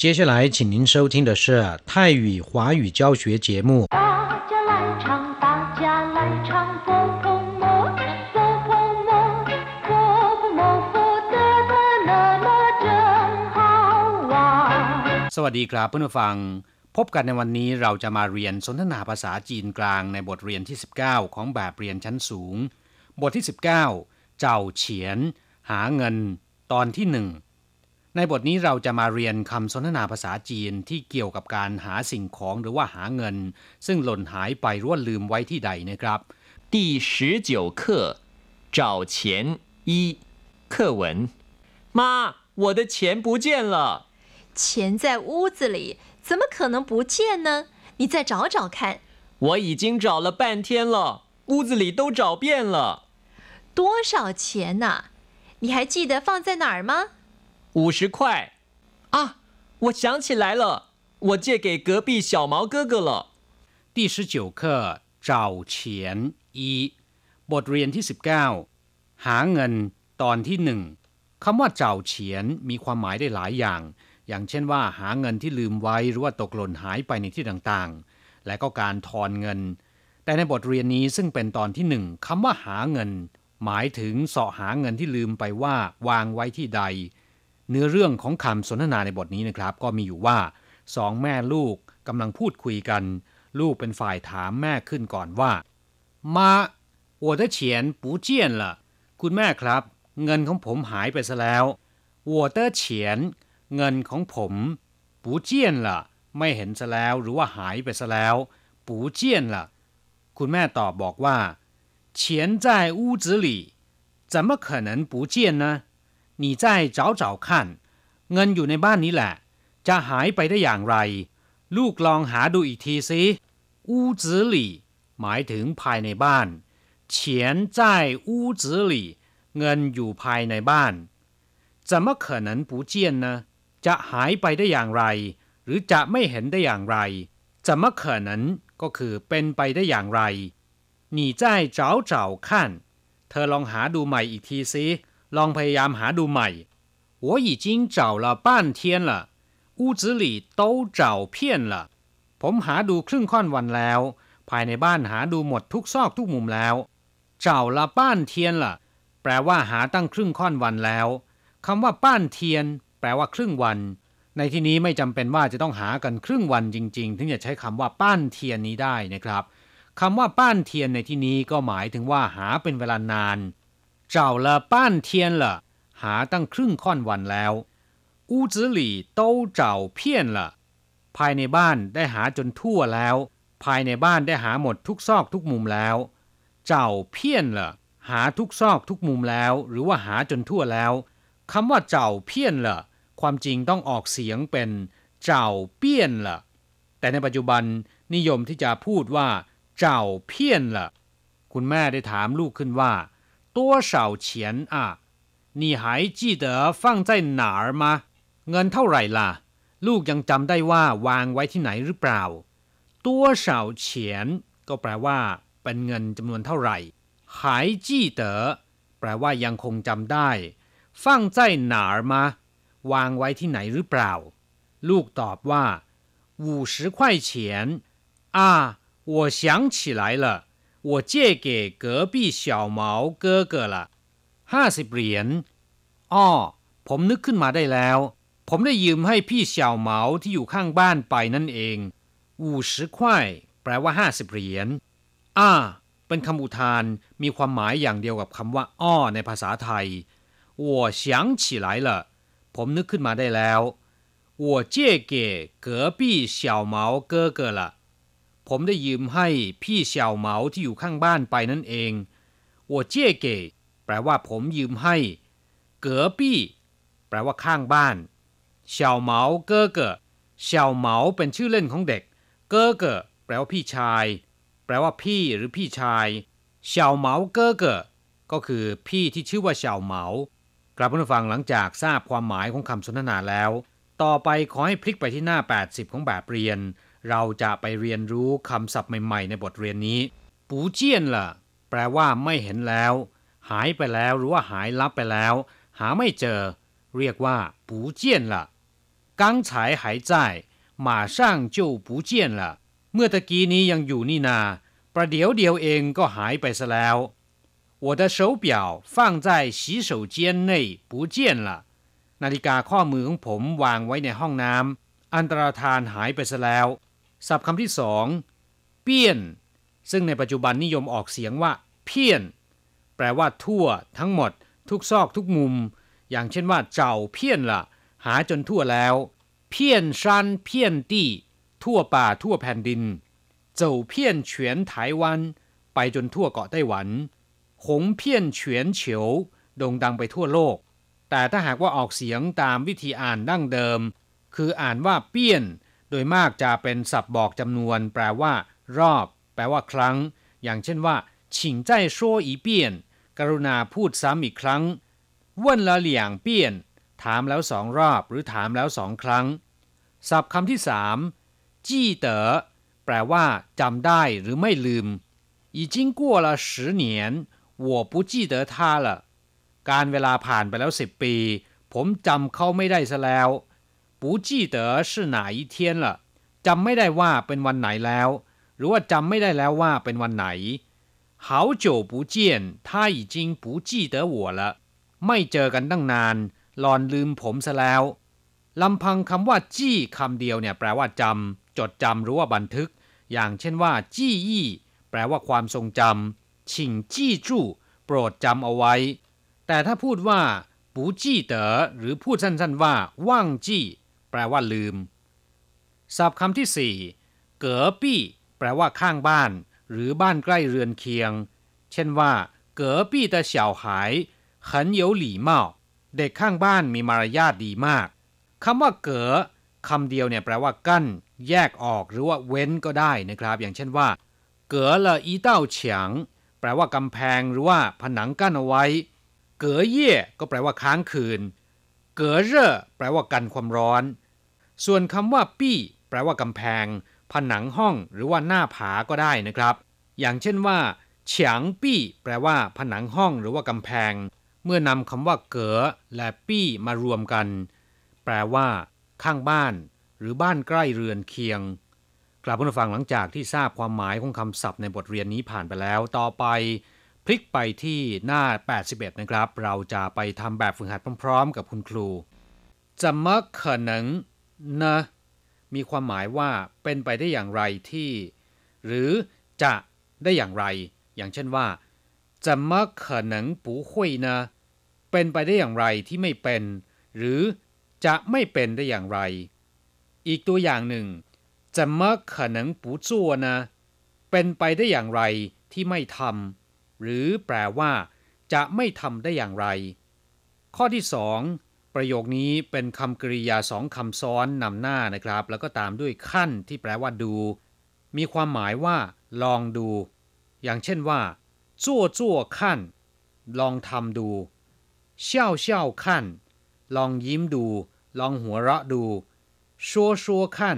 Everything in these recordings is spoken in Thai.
接下来，请您收听的是泰语华语教学节目。大家来唱，大家来唱，佛佛摩，佛佛摩，佛佛摩，佛得得那么真好玩。 สวัสดีครับเพื่อนผู้ฟัง พบกันในวันนี้เราจะมาเรียนสนทนาภาษาจีนกลางในบทเรียนที่ 19 ของแบบเรียนชั้นสูง บทที่ 19 เจ้าเฉียน หาเงิน ตอนที่หนึ่ง ในบทนี้เราจะมาเรียนคำสนทนาภาษาจีนที่เกี่ยวกับการหาสิ่งของหรือว่าหาเงิน ซึ่งหล่นหายไปหรือว่าลืมไว้ที่ใดนะครับ 第十九课找钱一课文。妈，我的钱不见了。钱在屋子里，怎么可能不见呢？你再找找看，我已经找了半天了，屋子里都找遍了。多少钱呐、你还记得放在哪儿吗？ 五十块。啊，我想起来了，我借给隔壁小毛哥哥了。第十九课เจ้าเฉียนอีบทเรียนที่ 19 หาเงิน ตอนที่หนึ่งคำว่าเจ้าเฉียนมีความหมายได้หลายอย่าง อย่างเช่นว่า หาเงินที่ลืมไว้หรือว่าตกหล่นหายไปในที่ต่างๆ และก็การทอนเงิน แต่ในบทเรียนนี้ซึ่งเป็นตอนที่หนึ่งคำว่าหาเงิน หมายถึงเสาะหาเงินที่ลืมไปว่าวางไว้ที่ใด เนื้อเรื่องของคำสนทนาในบทนี้นะครับ ก็มีอยู่ว่าสองแม่ลูกกำลังพูดคุยกัน ลูกเป็นฝ่ายถามแม่ขึ้นก่อนว่ามา我的钱不见了คุณแม่ครับ เงินของผมหายไปซะแล้ว我的钱เงินของผม不见了ไม่เห็นซะแล้วหรือว่าหายไปซะแล้ว不见了คุณแม่ตอบบอกว่า钱在屋子里怎么可能不见呢 你再找找看เงินอยู่ในบ้านนี้แหละ จะหายไปได้อย่างไร ลูกลองหาดูอีกทีสิ屋子里หมายถึงภายในบ้าน钱在屋子里เงินอยู่ภายในบ้าน怎么可能不见呢จะหายไปได้อย่างไร หรือจะไม่เห็นได้อย่างไร怎么可能ก็คือเป็นไปได้อย่างไร你再找找看เธอลองหาดูใหม่อีกทีสิ ลองพยายามหาดูใหม่我已经找了半天了屋子里都找遍了ผมหาดูครึ่งค่อนวันแล้ว ภายในบ้านหาดูหมดทุกซอกทุกมุมแล้ว เจ้าละป้านเทียนล่ะ แปลว่าหาตั้งครึ่งค่อนวันแล้วคำว่าป้านเทียน แปลว่าครึ่งวัน ในที่นี้ไม่จำเป็นว่าจะต้องหากันครึ่งวันจริง ๆ ถึงจะใช้คำว่าป้านเทียนนี้ได้นะครับคำว่าป้านเทียนในที่นี้ก็หมายถึงว่าหาเป็นเวลานาน เจ้าละป้านเทียนล่ะ หาตั้งครึ่งค่อนวันแล้ว屋子里都找遍了ภายในบ้านได้หาจนทั่วแล้ว ภายในบ้านได้หาหมดทุกซอกทุกมุมแล้ว เจ้าเพี้ยนละหาทุกซอกทุกมุมแล้ว หรือว่าหาจนทั่วแล้วคำว่าเจ้าเพี้ยนละความจริงต้องออกเสียงเป็น เจ้าเปี้ยนละแต่ในปัจจุบันนิยมที่จะพูดว่า เจ้าเพี้ยนละคุณแม่ได้ถามลูกขึ้นว่า 多少钱啊你还记得放在哪儿吗เงินเท่าไหร่ล่ะ ลูกยังจำได้ว่าวางไว้ที่ไหนหรือเปล่า多少钱ก็แปลว่า เป็นเงินจำนวนเท่าไหร่还记得แปลว่ายังคงจำได้放在哪儿吗วางไว้ที่ไหนหรือเปล่า ลูกตอบว่า五十块钱啊我想起来了 我借给隔壁小毛哥哥了ห้าสิบเหรียญอ้อผมนึกขึ้นมาได้แล้ว ผมได้ยืมให้พี่เสี่ยวเหมาที่อยู่ข้างบ้านไปนั่นเองอูสิควายแปลว่าห้าสิบเหรียญอ้า เป็นคำอุทานมีความหมายอย่างเดียวกับคำว่า อ้อ ในภาษาไทย我想起来了ผมนึกขึ้นมาได้แล้ว我借给隔壁小毛哥哥了 ผมได้ยืมให้พี่เสี่ยวเหมาที่อยู่ข้างบ้านไปนั่นเอง我借给แปลว่าผมยืมให้เก๋อปี้แปลว่าข้างบ้านเสี่ยวเหมาเก้อเก๋อเสี่ยวเหมาเป็นชื่อเล่นของเด็ก เก้อเก๋อแปลว่าพี่ชาย แปลว่าพี่หรือพี่ชายเสี่ยวเหมาเก้อเก๋อก็คือพี่ที่ชื่อว่าเสี่ยวเหมากลับมาฟังหลังจากทราบความหมายของคำสนทนาแล้ว ต่อไปขอให้พลิกไปที่หน้า 80 ของแบบเรียน เราจะไปเรียนรู้คำศัพท์ใหม่ๆ ในบทเรียนนี้ ปูเจียนล่ะ แปลว่าไม่เห็นแล้ว หายไปแล้วหรือว่าหายลับไปแล้ว หาไม่เจอ เรียกว่าปูเจียนล่ะ 刚才还在马上就不见了เมื่อตะกี้นี้ยังอยู่นี่นา ประเดี๋ยวเดียวเองก็หายไปซะแล้ว我的手表放在洗手间内不见了นาฬิกาข้อมือของผมวางไว้ในห้องน้ำอันตรธานหายไปซะแล้ว ศัพท์คำที่สองเปี้ยน ซึ่งในปัจจุบันนิยมออกเสียงว่า เพี้ยน แปลว่าทั่ว ทั้งหมด ทุกซอกทุกมุม อย่างเช่นว่า เจ้าเพี้ยนละหาจนทั่วแล้ว เพี้ยนชันเพี้ยนตี้ทั่วป่าทั่วแผ่นดิน เจ้าเพี้ยนเฉียนไต้หวัน ไปจนทั่วเกาะไต้หวัน หงเพี้ยนเฉียนเฉียวโด่งดังไปทั่วโลก แต่ถ้าหากว่าออกเสียงตามวิธีอ่านดั้งเดิม คืออ่านว่าเปี้ยน โดยมากจะเป็นศัพท์บอกจำนวน แปลว่า รอบ แปลว่าครั้ง อย่างเช่นว่า请再说一遍กรุณาพูดซ้ำอีกครั้ง问了两遍ถามแล้วสองรอบ หรือถามแล้วสองครั้ง ศัพท์คำที่สามจี้เต๋อแปลว่าจำได้หรือไม่ลืม已经过了十年我不记得他了การเวลาผ่านไปแล้วสิบปี ผมจำเขาไม่ได้ซะแล้ว 不记得是哪一天了จำไม่ได้ว่าเป็นวันไหนแล้ว หรือว่าจำไม่ได้แล้วว่าเป็นวันไหน好久不见他已经不记得我了ไม่เจอกันตั้งนานหลอนลืมผมซะแล้วลำพังคำว่าจี้คำเดียวเนี่ยแปลว่าจำจดจำหรือว่าบันทึก อย่างเช่นว่าจี้ยี่แปลว่าความทรงจำชิงจี้จู่โปรดจำเอาไว้ แต่ถ้าพูดว่าปูจี้เต๋อหรือพูดสั้นๆว่าว่างจี้ แปลว่าลืม ศัพท์คำที่สี่เก๋อปี้ แปลว่าข้างบ้าน หรือบ้านใกล้เรือนเคียง เช่นว่า เก๋อปี้แต่เฉาหายขันเยวหลี่เมาเด็กข้างบ้านมีมารยาทดีมากคำว่าเก๋อคำเดียวเนี่ยแปลว่ากั้น แยกออกหรือว่าเว้นก็ได้นะครับ อย่างเช่นว่า เก๋อละอีเต้าเฉียงแปลว่ากำแพงหรือว่าผนังกั้นเอาไว้ เก๋อเย่ก็แปลว่าค้างคืน เก๋อเร่อแปลว่ากันความร้อน ส่วนคำว่าปี้ แปลว่ากำแพง ผนังห้องหรือว่าหน้าผาก็ได้นะครับ อย่างเช่นว่าเฉียงปี้ แปลว่า ผนังห้องหรือว่ากำแพง เมื่อนำคำว่าเก๋อและปี้มารวมกัน แปลว่า ข้างบ้าน หรือบ้านใกล้เรือนเคียงกลับมาฟังหลังจากที่ทราบความหมายของคำศัพท์ในบทเรียนนี้ผ่านไปแล้ว ต่อไป พลิกไปที่หน้า 81 นะครับ เราจะไปทำแบบฝึกหัดพร้อม ๆ กับคุณครูจะมะขนังนะมีความหมายว่าเป็นไปได้อย่างไรที่ หรือจะได้อย่างไร อย่างเช่นว่าจะมะขนังปูหุยนะเป็นไปได้อย่างไรที่ไม่เป็น หรือจะไม่เป็นได้อย่างไร อีกตัวอย่างหนึ่งจะมะขนังปูจัวนะเป็นไปได้อย่างไรที่ไม่ทำ หรือแปลว่า จะไม่ทำได้อย่างไร ข้อที่สองประโยคนี้เป็นคำกริยาสองคำซ้อนนำหน้านะครับ แล้วก็ตามด้วยขั้นที่แปลว่าดู มีความหมายว่า ลองดู อย่างเช่นว่าจั่วจั่วขั้น ลองทำดูเช่าเช่าขั้น ลองยิ้มดู ลองหัวเราะดูชัวชัวขั้น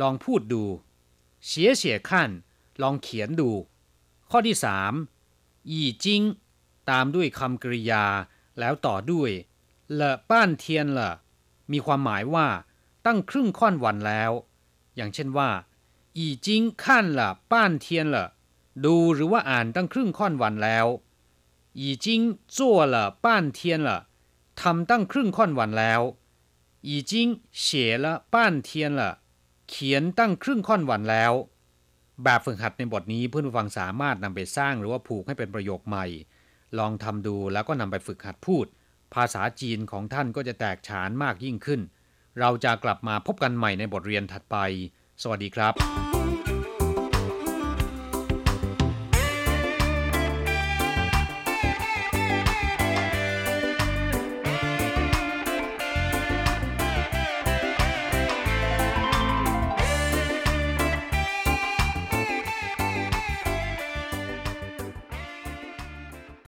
ลองพูดดูเสียเสียขั้น ลองเขียนดู ข้อที่สาม อีจิงตามด้วยคำกริยา แล้วต่อด้วยละป้านเทียนละมีความหมายว่าตั้งครึ่งค่อนวันแล้ว อย่างเช่นว่าอีจิงขั้นละป้านเทียนละดูหรือว่าอ่านตั้งครึ่งค่อนวันแล้วอีจิงจั่วละป้านเทียนละทำตั้งครึ่งค่อนวันแล้วอีจิงเสียละป้านเทียนละเขียนตั้งครึ่งค่อนวันแล้ว แบบฝึกหัดในบทนี้เพื่อนผู้ฟังสามารถนำไปสร้างหรือว่าผูกให้เป็นประโยคใหม่ ลองทำดูแล้วก็นำไปฝึกหัดพูด ภาษาจีนของท่านก็จะแตกฉานมากยิ่งขึ้น เราจะกลับมาพบกันใหม่ในบทเรียนถัดไป สวัสดีครับ